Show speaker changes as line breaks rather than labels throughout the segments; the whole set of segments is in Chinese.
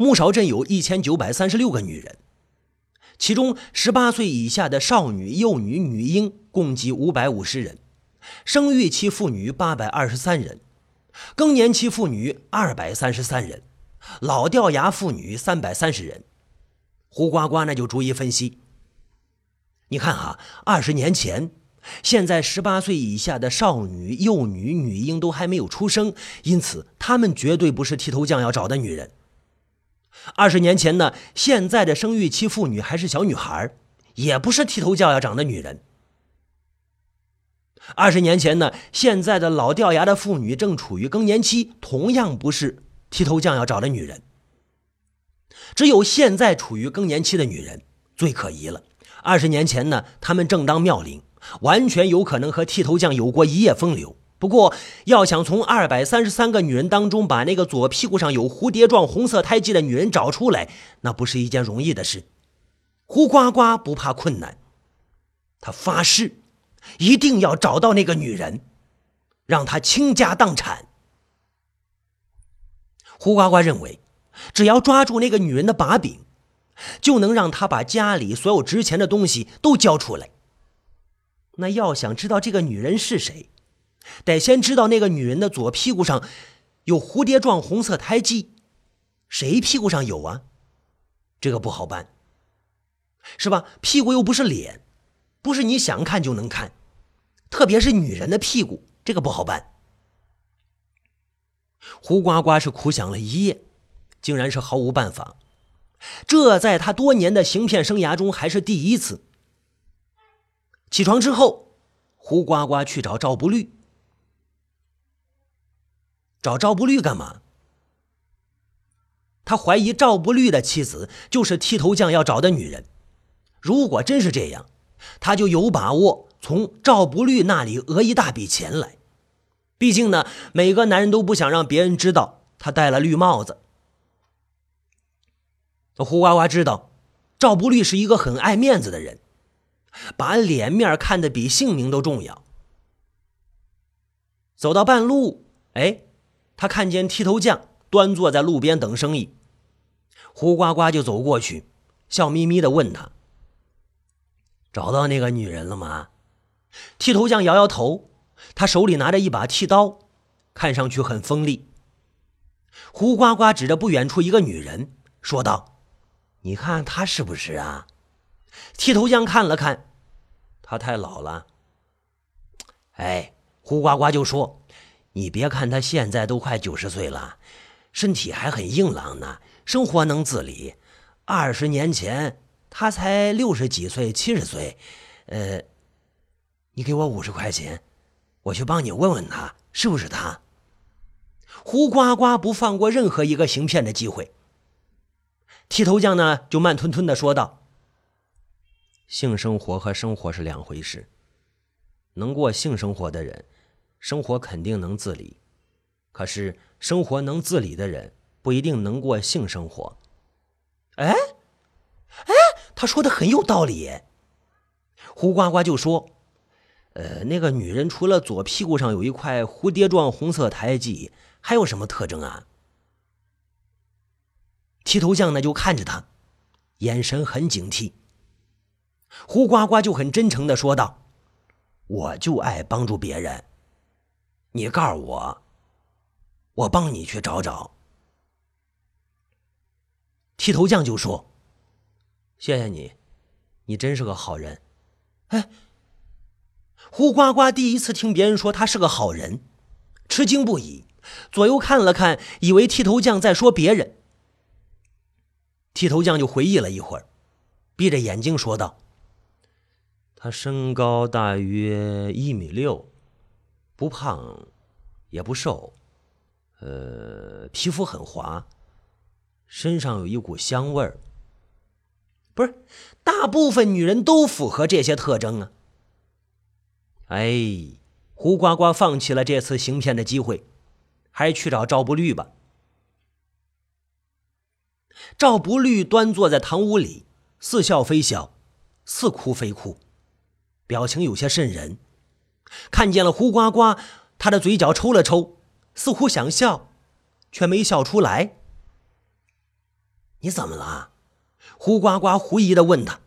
木勺镇有一千九百三十六个女人，其中十八岁以下的少女、幼女、女婴共计五百五十人，生育期妇女八百二十三人，更年期妇女二百三十三人，老掉牙妇女三百三十人。胡呱呱那就逐一分析。你看哈，二十年前，现在十八岁以下的少女、幼女、女婴都还没有出生，因此她们绝对不是剃头匠要找的女人。二十年前呢，现在的生育期妇女还是小女孩，也不是剃头匠要找的女人。二十年前呢，现在的老掉牙的妇女正处于更年期，同样不是剃头匠要找的女人。只有现在处于更年期的女人最可疑了。二十年前呢，她们正当妙龄，完全有可能和剃头匠有过一夜风流。不过，要想从二百三十三个女人当中把那个左屁股上有蝴蝶状红色胎记的女人找出来，那不是一件容易的事。胡呱呱不怕困难，他发誓一定要找到那个女人，让她倾家荡产。胡呱呱认为，只要抓住那个女人的把柄，就能让她把家里所有值钱的东西都交出来。那要想知道这个女人是谁？得先知道那个女人的左屁股上有蝴蝶状红色胎记，谁屁股上有啊？这个不好办，是吧？屁股又不是脸，不是你想看就能看，特别是女人的屁股，这个不好办。胡呱呱是苦想了一夜，竟然是毫无办法。这在他多年的行骗生涯中还是第一次。起床之后，胡呱呱去找赵不律。找赵不律干嘛？他怀疑赵不律的妻子就是剃头匠要找的女人。如果真是这样，他就有把握从赵不律那里讹一大笔钱来。毕竟呢，每个男人都不想让别人知道他戴了绿帽子。胡呱呱知道，赵不律是一个很爱面子的人，把脸面看得比性命都重要。走到半路，哎。他看见剃头匠端坐在路边等生意，胡呱呱就走过去，笑眯眯的问他：“找到那个女人了吗？”剃头匠摇摇头，他手里拿着一把剃刀，看上去很锋利。胡呱呱指着不远处一个女人，说道：“你看她是不是啊？”剃头匠看了看，她太老了。哎，胡呱呱就说。你别看他现在都快九十岁了，身体还很硬朗呢，生活能自理。二十年前他才六十几岁、七十岁。呃，你给我五十块钱，我去帮你问问他是不是他。胡呱呱不放过任何一个行骗的机会。剃头匠呢，就慢吞吞的说道：“性生活和生活是两回事，能过性生活的人。”生活肯定能自理，可是生活能自理的人不一定能过性生活。哎，哎，他说的很有道理。胡呱呱就说：“呃，那个女人除了左屁股上有一块蝴蝶状红色胎记，还有什么特征啊？”剃头匠呢就看着他，眼神很警惕。胡呱呱就很真诚的说道：“我就爱帮助别人。”你告诉我，我帮你去找找。剃头匠就说：“谢谢你，你真是个好人。”哎，胡呱呱第一次听别人说他是个好人，吃惊不已，左右看了看，以为剃头匠在说别人。剃头匠就回忆了一会儿，闭着眼睛说道：“他身高大约一米六。”不胖，也不瘦，呃，皮肤很滑，身上有一股香味儿。不是，大部分女人都符合这些特征啊。哎，胡呱呱放弃了这次行骗的机会，还是去找赵不律吧。赵不律端坐在堂屋里，似笑非笑，似哭非哭，表情有些瘆人。看见了胡呱呱，他的嘴角抽了抽，似乎想笑，却没笑出来。你怎么了？胡呱呱狐疑的问他。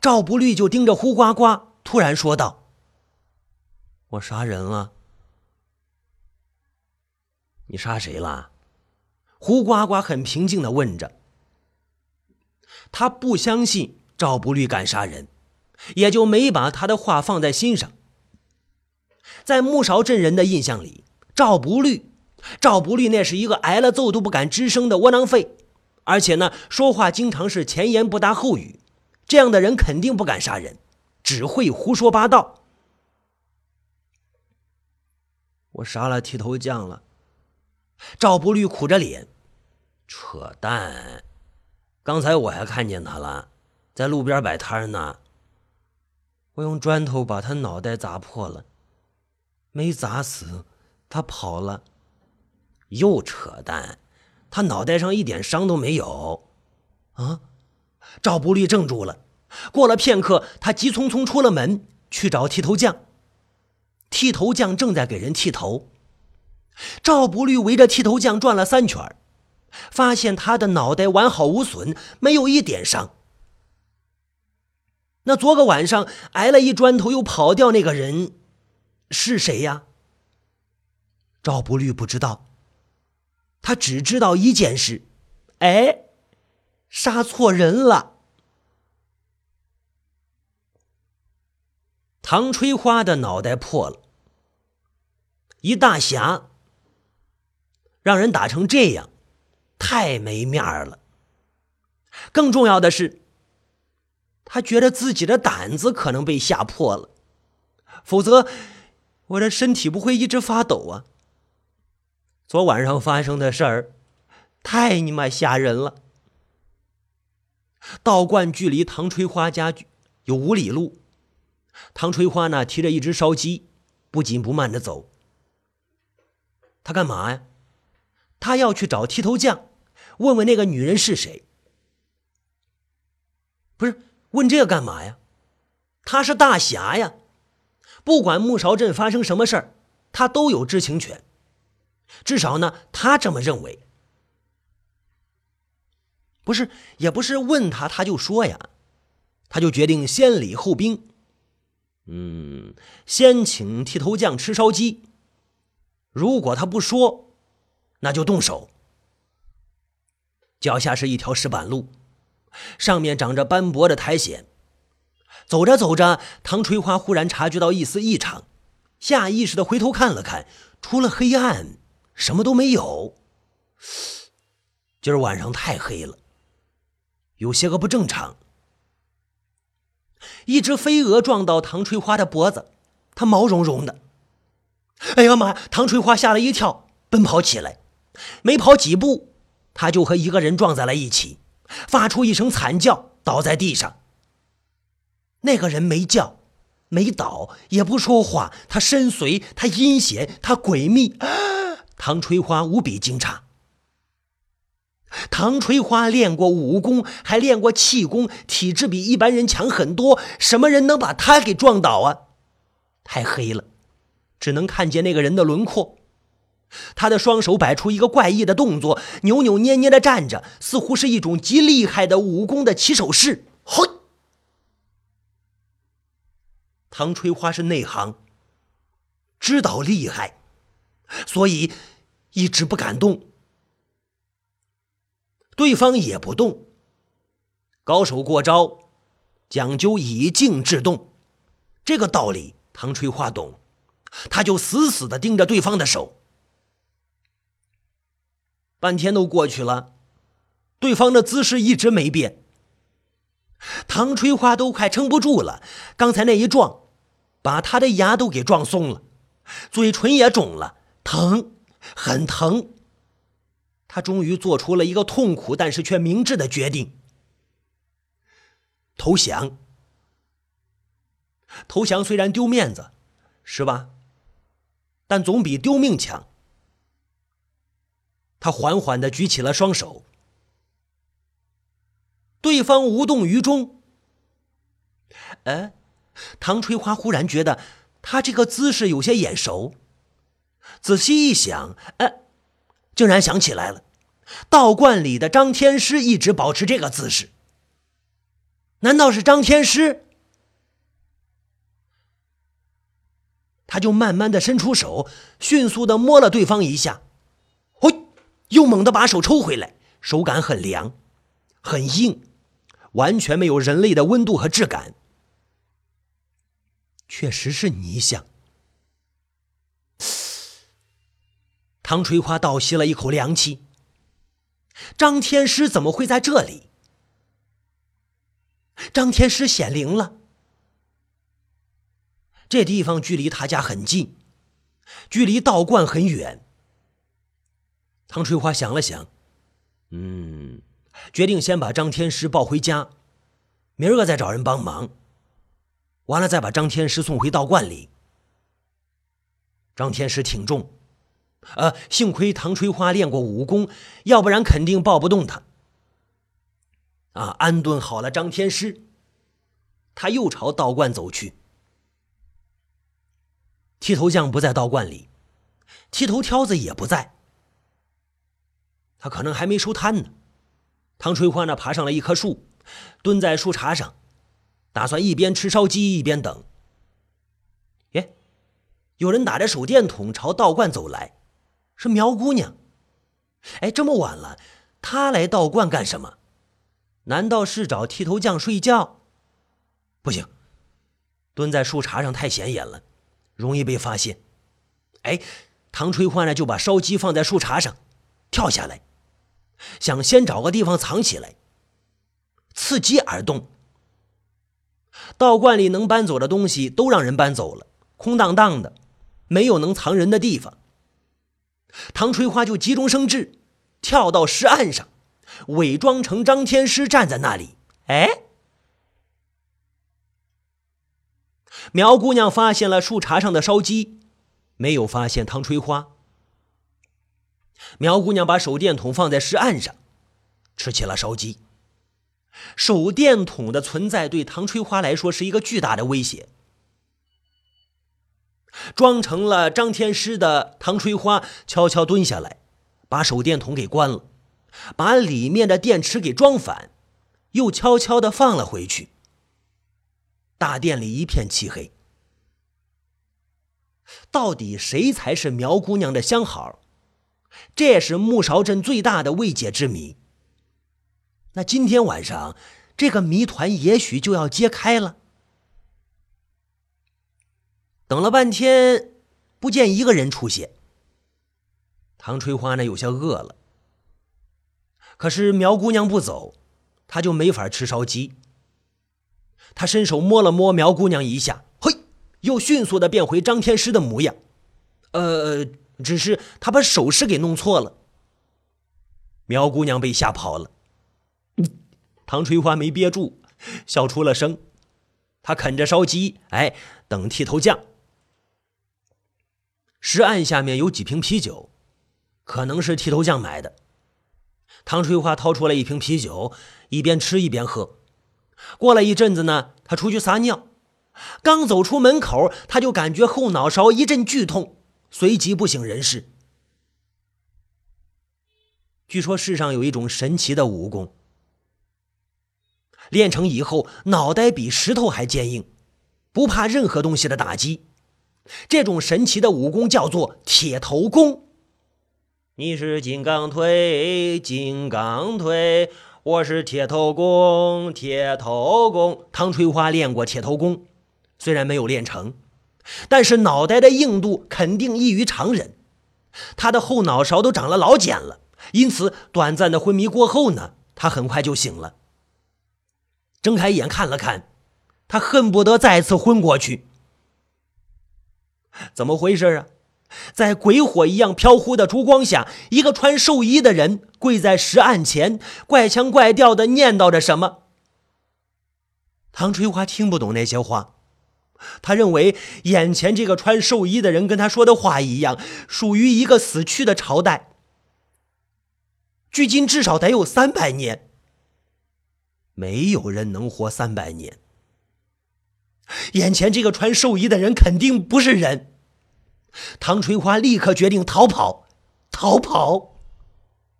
赵不律就盯着胡呱呱，突然说道：“我杀人了。”你杀谁了？胡呱呱很平静的问着。他不相信赵不律敢杀人，也就没把他的话放在心上。在木勺镇人的印象里，赵不律，赵不律那是一个挨了揍都不敢吱声的窝囊废，而且呢，说话经常是前言不搭后语。这样的人肯定不敢杀人，只会胡说八道。我杀了剃头匠了。赵不律苦着脸，扯淡！刚才我还看见他了，在路边摆摊呢。我用砖头把他脑袋砸破了，没砸死，他跑了。又扯淡！他脑袋上一点伤都没有。啊？赵不律怔住了。过了片刻，他急匆匆出了门，去找剃头匠。剃头匠正在给人剃头。赵不律围着剃头匠转了三圈，发现他的脑袋完好无损，没有一点伤。那昨个晚上挨了一砖头又跑掉那个人是谁呀？赵不律不知道，他只知道一件事：哎，杀错人了。唐吹花的脑袋破了，一大侠。让人打成这样，太没面儿了。更重要的是，他觉得自己的胆子可能被吓破了，否则我这身体不会一直发抖啊。昨晚上发生的事儿，太你妈吓人了。道观距离唐吹花家有五里路，唐吹花呢提着一只烧鸡，不紧不慢的走。他干嘛呀？他要去找剃头匠，问问那个女人是谁。不是问这个干嘛呀？他是大侠呀，不管木勺镇发生什么事儿，他都有知情权。至少呢，他这么认为。不是，也不是问他他就说呀，他就决定先礼后兵。嗯，先请剃头匠吃烧鸡。如果他不说。那就动手。脚下是一条石板路，上面长着斑驳的苔藓。走着走着，唐垂花忽然察觉到一丝异常，下意识的回头看了看，除了黑暗，什么都没有。今儿晚上太黑了，有些个不正常。一只飞蛾撞到唐垂花的脖子，它毛茸茸的。哎呀妈！唐垂花吓了一跳，奔跑起来。没跑几步，他就和一个人撞在了一起，发出一声惨叫，倒在地上。那个人没叫，没倒，也不说话，他深邃，他阴险，他诡秘。唐垂花无比惊诧。唐垂花练过武功，还练过气功，体质比一般人强很多。什么人能把他给撞倒啊？太黑了，只能看见那个人的轮廓。他的双手摆出一个怪异的动作，扭扭捏捏的站着，似乎是一种极厉害的武功的起手式。嘿，唐吹花是内行，知道厉害，所以一直不敢动。对方也不动，高手过招，讲究以静制动，这个道理唐吹花懂，他就死死的盯着对方的手。半天都过去了，对方的姿势一直没变。唐吹花都快撑不住了，刚才那一撞，把他的牙都给撞松了，嘴唇也肿了，疼，很疼。他终于做出了一个痛苦但是却明智的决定：投降。投降虽然丢面子，是吧？但总比丢命强。他缓缓的举起了双手，对方无动于衷。哎，唐垂花忽然觉得他这个姿势有些眼熟，仔细一想，哎，竟然想起来了，道观里的张天师一直保持这个姿势。难道是张天师？他就慢慢的伸出手，迅速的摸了对方一下，嘿，又猛地把手抽回来，手感很凉，很硬，完全没有人类的温度和质感。确实是泥像。唐垂花倒吸了一口凉气。张天师怎么会在这里？张天师显灵了。这地方距离他家很近，距离道观很远。唐垂花想了想，嗯，决定先把张天师抱回家，明儿个再找人帮忙。完了再把张天师送回道观里。张天师挺重，呃，幸亏唐垂花练过武功，要不然肯定抱不动他。啊，安顿好了张天师，他又朝道观走去。剃头匠不在道观里，剃头挑子也不在，他可能还没收摊呢。唐垂花呢，爬上了一棵树，蹲在树杈上，打算一边吃烧鸡一边等。耶，有人打着手电筒朝道观走来，是苗姑娘。哎，这么晚了，她来道观干什么？难道是找剃头匠睡觉？不行，蹲在树杈上太显眼了。容易被发现，哎，唐垂花呢就把烧鸡放在树杈上，跳下来，想先找个地方藏起来。伺机而动。道观里能搬走的东西都让人搬走了，空荡荡的，没有能藏人的地方。唐垂花就急中生智，跳到石岸上，伪装成张天师站在那里。哎。苗姑娘发现了树杈上的烧鸡，没有发现唐垂花。苗姑娘把手电筒放在石岸上，吃起了烧鸡。手电筒的存在对唐垂花来说是一个巨大的威胁。装成了张天师的唐垂花悄悄蹲下来，把手电筒给关了，把里面的电池给装反，又悄悄的放了回去。大殿里一片漆黑，到底谁才是苗姑娘的相好？这也是木勺镇最大的未解之谜。那今天晚上，这个谜团也许就要揭开了。等了半天，不见一个人出现。唐垂花呢，有些饿了。可是苗姑娘不走，她就没法吃烧鸡。他伸手摸了摸苗姑娘一下，嘿，又迅速的变回张天师的模样。呃，只是他把手势给弄错了。苗姑娘被吓跑了。唐垂花没憋住，笑出了声。他啃着烧鸡，哎，等剃头匠。石案下面有几瓶啤酒，可能是剃头匠买的。唐垂花掏出了一瓶啤酒，一边吃一边喝。过了一阵子呢，他出去撒尿，刚走出门口，他就感觉后脑勺一阵剧痛，随即不省人事。据说世上有一种神奇的武功，练成以后脑袋比石头还坚硬，不怕任何东西的打击。这种神奇的武功叫做铁头功。你是金刚腿，金刚腿。我是铁头功，铁头功。唐垂花练过铁头功，虽然没有练成，但是脑袋的硬度肯定异于常人。他的后脑勺都长了老茧了，因此短暂的昏迷过后呢，他很快就醒了。睁开眼看了看，他恨不得再次昏过去。怎么回事啊？在鬼火一样飘忽的烛光下，一个穿寿衣的人跪在石案前，怪腔怪调的念叨着什么。唐垂花听不懂那些话，他认为眼前这个穿寿衣的人跟他说的话一样，属于一个死去的朝代，距今至少得有三百年。没有人能活三百年。眼前这个穿寿衣的人肯定不是人。唐垂花立刻决定逃跑，逃跑。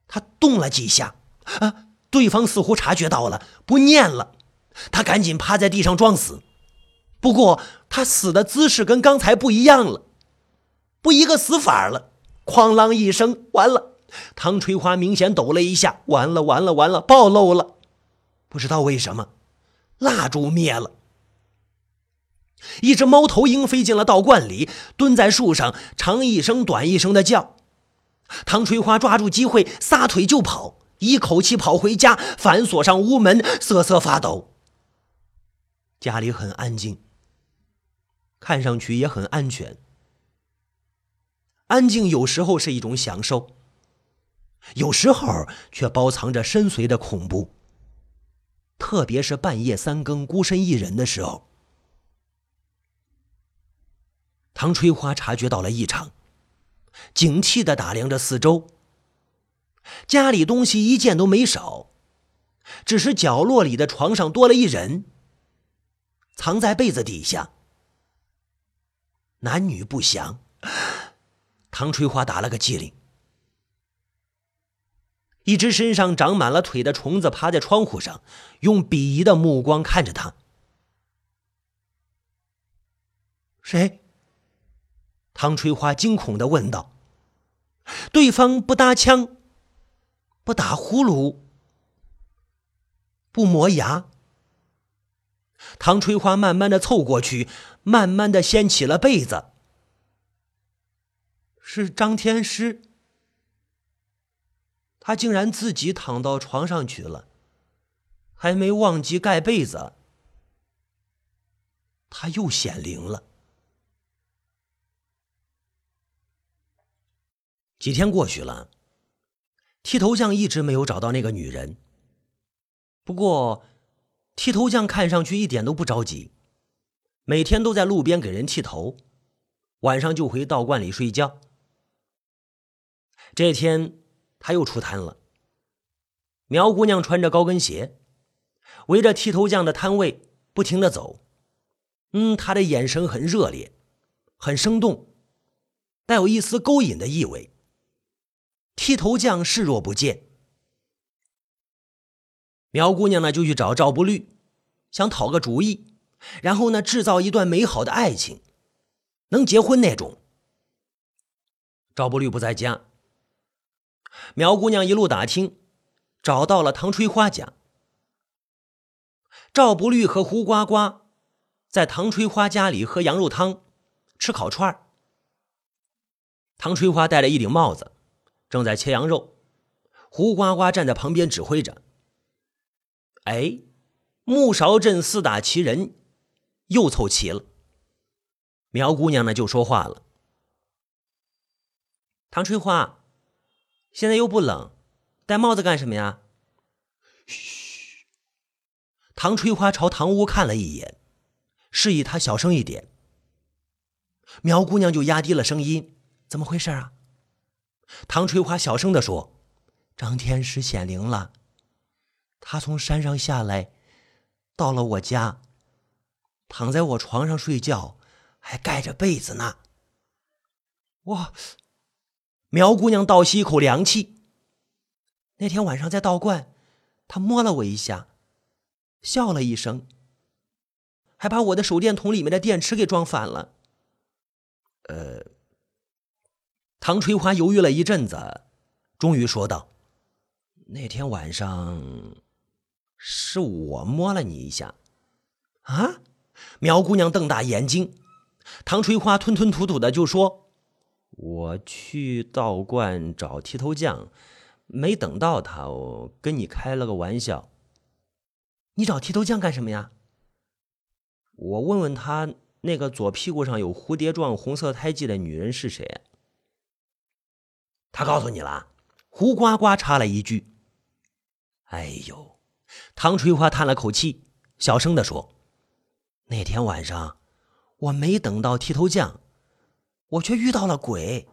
他动了几下，啊，对方似乎察觉到了，不念了。他赶紧趴在地上装死，不过他死的姿势跟刚才不一样了，不一个死法了。哐啷一声，完了！唐垂花明显抖了一下，完了，完了，完了，暴露了！不知道为什么，蜡烛灭了。一只猫头鹰飞进了道观里，蹲在树上，长一声短一声的叫。唐垂花抓住机会，撒腿就跑，一口气跑回家，反锁上屋门，瑟瑟发抖。家里很安静，看上去也很安全。安静有时候是一种享受，有时候却包藏着深邃的恐怖。特别是半夜三更孤身一人的时候，唐春花察觉到了异常，警惕的打量着四周。家里东西一件都没少，只是角落里的床上多了一人，藏在被子底下，男女不详。唐春花打了个激灵，一只身上长满了腿的虫子趴在窗户上，用鄙夷的目光看着他。谁？唐春花惊恐的问道。对方不搭腔，不打呼噜，不磨牙。唐春花慢慢的凑过去，慢慢的掀起了被子。是张天师，他竟然自己躺到床上去了，还没忘记盖被子。他又显灵了。几天过去了，剃头匠一直没有找到那个女人。不过，剃头匠看上去一点都不着急，每天都在路边给人剃头，晚上就回道观里睡觉。这天，他又出摊了。苗姑娘穿着高跟鞋，围着剃头匠的摊位不停的走。嗯，她的眼神很热烈，很生动，带有一丝勾引的意味。剃头匠视若不见。苗姑娘呢，就去找赵不律，想讨个主意，然后呢，制造一段美好的爱情，能结婚那种。赵不律不在家。苗姑娘一路打听，找到了唐春花家。赵不律和胡呱呱在唐春花家里喝羊肉汤，吃烤串唐春花戴了一顶帽子，正在切羊肉，胡呱呱站在旁边指挥着。哎，木勺镇四大奇人又凑齐了。苗姑娘呢就说话了：“唐春花。”现在又不冷，戴帽子干什么呀？嘘。唐春花朝堂屋看了一眼，示意他小声一点。苗姑娘就压低了声音：“怎么回事啊？”唐春花小声地说：“张天师显灵了，他从山上下来，到了我家，躺在我床上睡觉，还盖着被子呢。”哇！苗姑娘倒吸一口凉气。那天晚上在道观，他摸了我一下，笑了一声，还把我的手电筒里面的电池给撞反了。呃，唐垂花犹豫了一阵子，终于说道：“那天晚上是我摸了你一下。”啊！苗姑娘瞪大眼睛，唐垂花吞吞吐吐的就说。我去道观找剃头匠，没等到他，我跟你开了个玩笑。你找剃头匠干什么呀？我问问他，那个左屁股上有蝴蝶状红色胎记的女人是谁？他告诉你了。胡呱呱插了一句：“哎呦！”唐垂花叹了口气，小声的说：“那天晚上，我没等到剃头匠。”我却遇到了鬼，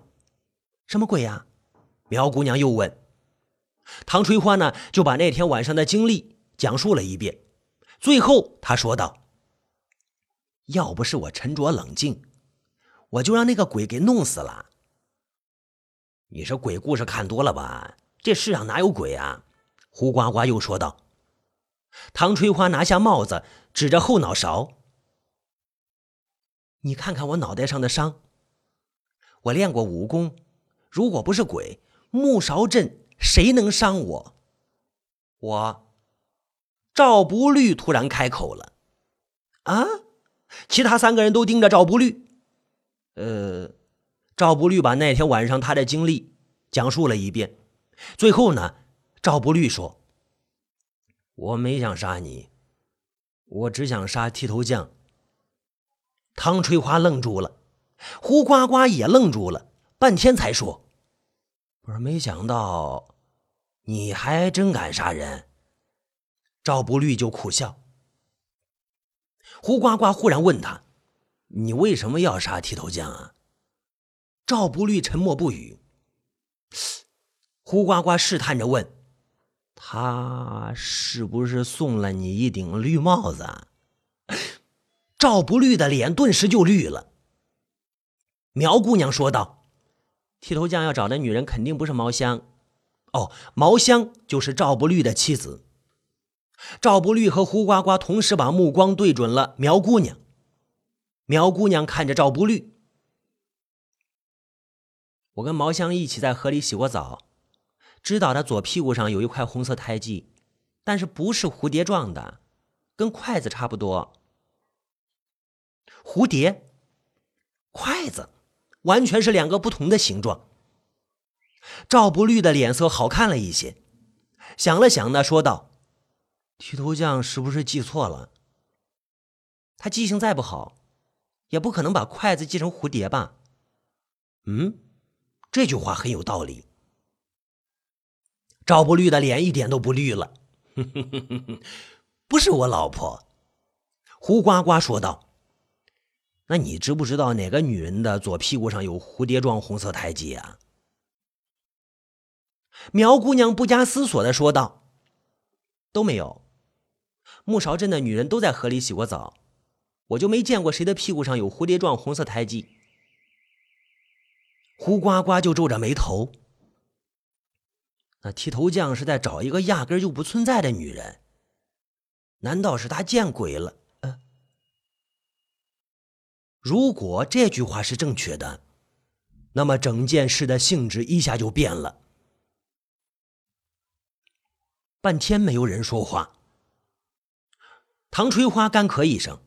什么鬼呀？苗姑娘又问。唐春花呢，就把那天晚上的经历讲述了一遍。最后，他说道：“要不是我沉着冷静，我就让那个鬼给弄死了。”你是鬼故事看多了吧？这世上哪有鬼啊？胡呱呱又说道。唐翠花拿下帽子，指着后脑勺：“你看看我脑袋上的伤。我练过武功，如果不是鬼，木勺镇谁能伤我？”我，赵不律突然开口了：“啊！”其他三个人都盯着赵不律。呃，赵不律把那天晚上他的经历讲述了一遍。最后呢，赵不律说：“我没想杀你，我只想杀剃头匠。”汤翠花愣住了，胡呱呱也愣住了，半天才说：“不是，没想到你还真敢杀人。”赵不律就苦笑。胡呱呱忽然问他：“你为什么要杀剃头匠啊？”赵不律沉默不语。胡呱呱试探着问：“他是不是送了你一顶绿帽子？”赵不律的脸顿时就绿了。苗姑娘说道：“剃头匠要找的女人肯定不是毛香，哦，毛香就是赵不绿的妻子。”赵不绿和胡呱呱同时把目光对准了苗姑娘。苗姑娘看着赵不绿：“我跟毛香一起在河里洗过澡，知道他左屁股上有一块红色胎记，但是不是蝴蝶状的，跟筷子差不多。蝴蝶、筷子，完全是两个不同的形状。”赵不绿的脸色好看了一些，想了想呢，说道。剃头匠是不是记错了？他记性再不好，也不可能把筷子记成蝴蝶吧？嗯，这句话很有道理。赵不绿的脸一点都不绿了。不是我老婆，胡呱呱说道。那你知不知道哪个女人的左屁股上有蝴蝶状红色胎记啊？苗姑娘不加思索的说道：“都没有。”木勺镇的女人都在河里洗过澡，我就没见过谁的屁股上有蝴蝶状红色胎记。胡呱呱就皱着眉头。那剃头匠是在找一个压根就不存在的女人？难道是他见鬼了？嗯，如果这句话是正确的，那么整件事的性质一下就变了。半天没有人说话。唐垂花干咳一声：“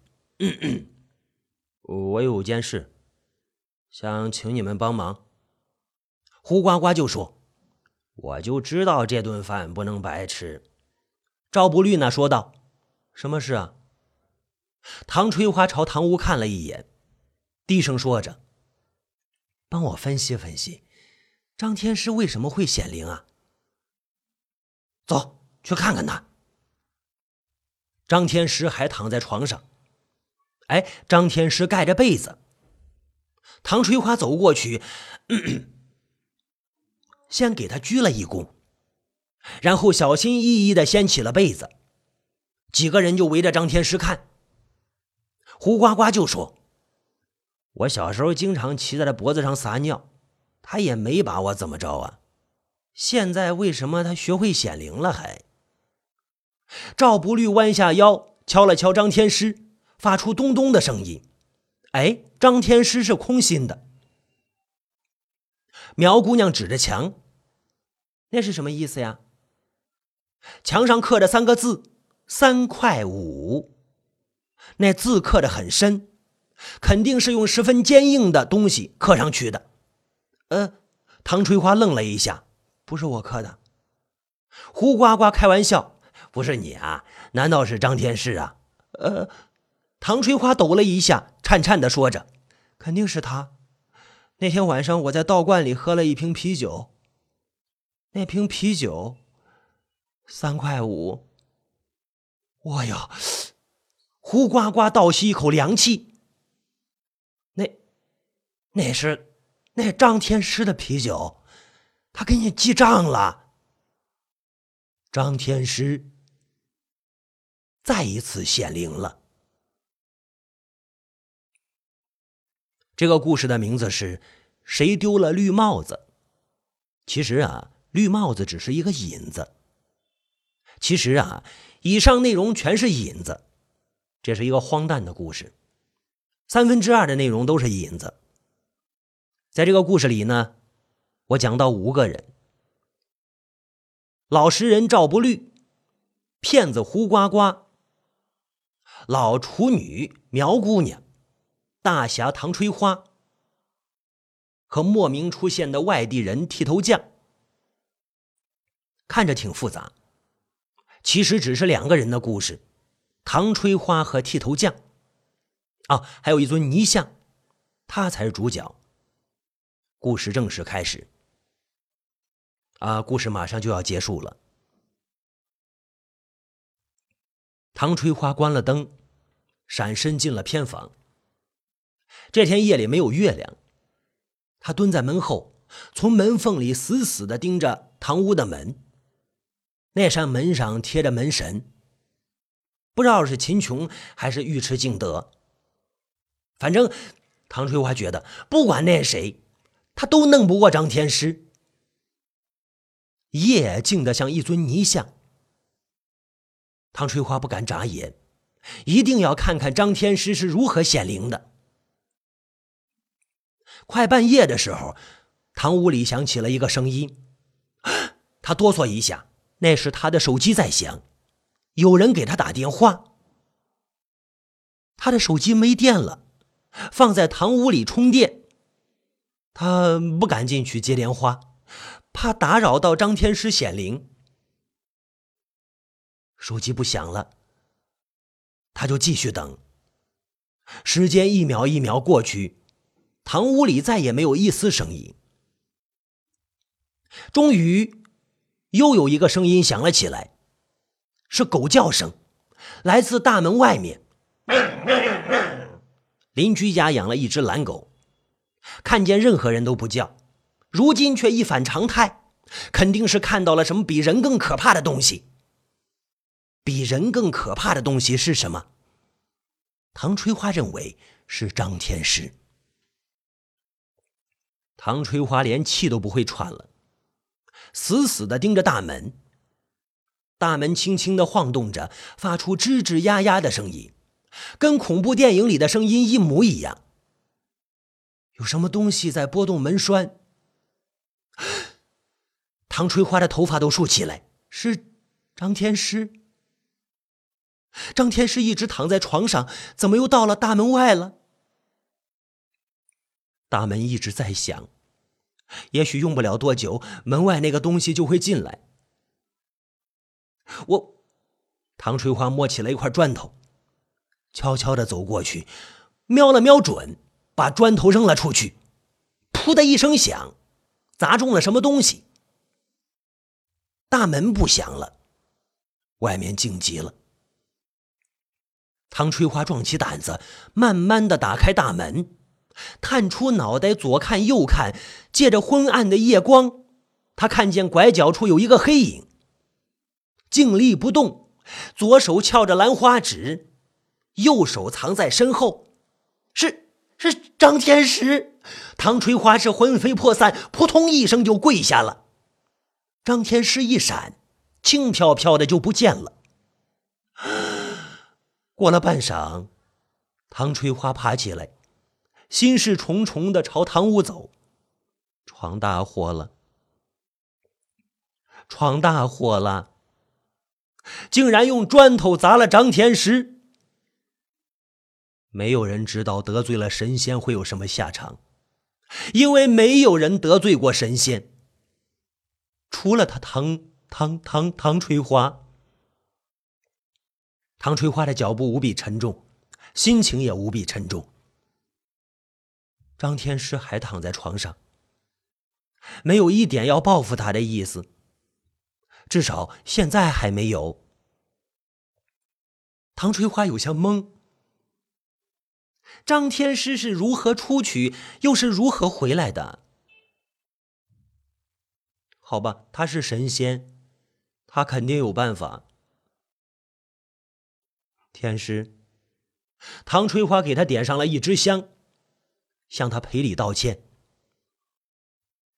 我有件事，想请你们帮忙。”胡呱呱就说：“我就知道这顿饭不能白吃。”赵不律呢说道：“什么事啊？”唐垂花朝堂屋看了一眼，低声说着：“帮我分析分析，张天师为什么会显灵啊？”走去看看他。张天师还躺在床上，哎，张天师盖着被子。唐垂花走过去，先给他鞠了一躬，然后小心翼翼的掀起了被子。几个人就围着张天师看。胡呱呱就说：“我小时候经常骑在他脖子上撒尿，他也没把我怎么着啊。现在为什么他学会显灵了还？”赵不律弯下腰，敲了敲张天师，发出咚咚的声音。哎，张天师是空心的。苗姑娘指着墙，那是什么意思呀？墙上刻着三个字“三块五”，那字刻的很深，肯定是用十分坚硬的东西刻上去的。呃，唐垂花愣了一下，不是我刻的。胡呱呱开玩笑。不是你啊？难道是张天师啊？呃，唐垂花抖了一下，颤颤的说着：“肯定是他。那天晚上我在道观里喝了一瓶啤酒，那瓶啤酒三块五。我呀，胡呱呱倒吸一口凉气。那是那张天师的啤酒，他给你记账了。张天师。”再一次显灵了。这个故事的名字是《谁丢了绿帽子》。其实啊，绿帽子只是一个引子。其实啊，以上内容全是引子，这是一个荒诞的故事，三分之二的内容都是引子。在这个故事里呢，我讲到五个人：老实人赵不绿，骗子胡呱呱，老处女苗姑娘，大侠唐吹花。和莫名出现的外地人剃头匠，看着挺复杂，其实只是两个人的故事：唐吹花和剃头匠。啊，还有一尊泥像，他才是主角。故事正式开始。啊，故事马上就要结束了。唐吹花关了灯，闪身进了偏房。这天夜里没有月亮。他蹲在门后，从门缝里死死的盯着堂屋的门。那扇门上贴着门神，不知道是秦琼还是尉迟敬德。反正唐翠花觉得，不管那谁，他都弄不过张天师。夜静得像一尊泥像。唐翠花不敢眨眼，一定要看看张天师是如何显灵的。快半夜的时候，堂屋里响起了一个声音，他哆嗦一下，那是他的手机在响，有人给他打电话。他的手机没电了，放在堂屋里充电。他不敢进去接电话，怕打扰到张天师显灵。手机不响了，他就继续等。时间一秒一秒过去。堂屋里再也没有一丝声音。终于，又有一个声音响了起来，是狗叫声，来自大门外面。邻居家养了一只懒狗，看见任何人都不叫，如今却一反常态，肯定是看到了什么比人更可怕的东西。比人更可怕的东西是什么？唐春花认为是张天师。唐春花连气都不会喘了，死死的盯着大门。大门轻轻的晃动着，发出吱吱呀呀的声音，跟恐怖电影里的声音一模一样。有什么东西在拨动门栓？唐春花的头发都竖起来，是张天师。张天师一直躺在床上，怎么又到了大门外了？大门一直在响，也许用不了多久，门外那个东西就会进来。我，唐翠花摸起了一块砖头，悄悄的走过去，瞄了瞄准，把砖头扔了出去，噗的一声响，砸中了什么东西。大门不响了，外面静极了。唐翠花壮起胆子，慢慢的打开大门。探出脑袋，左看右看，借着昏暗的夜光，他看见拐角处有一个黑影，静立不动，左手翘着兰花指，右手藏在身后，是是张天师。唐垂花是魂飞魄散，扑通一声就跪下了。张天师一闪，轻飘飘的就不见了。过了半晌，唐垂花爬起来。心事重重的朝堂屋走，闯大祸了！闯大祸了！竟然用砖头砸了张天师。没有人知道得罪了神仙会有什么下场，因为没有人得罪过神仙，除了他唐唐唐唐翠花。唐翠花的脚步无比沉重，心情也无比沉重。张天师还躺在床上，没有一点要报复他的意思，至少现在还没有。唐垂花有些懵，张天师是如何出去，又是如何回来的？好吧，他是神仙，他肯定有办法。天师，唐春花给他点上了一支香。向他赔礼道歉。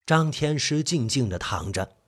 张天师静静的躺着，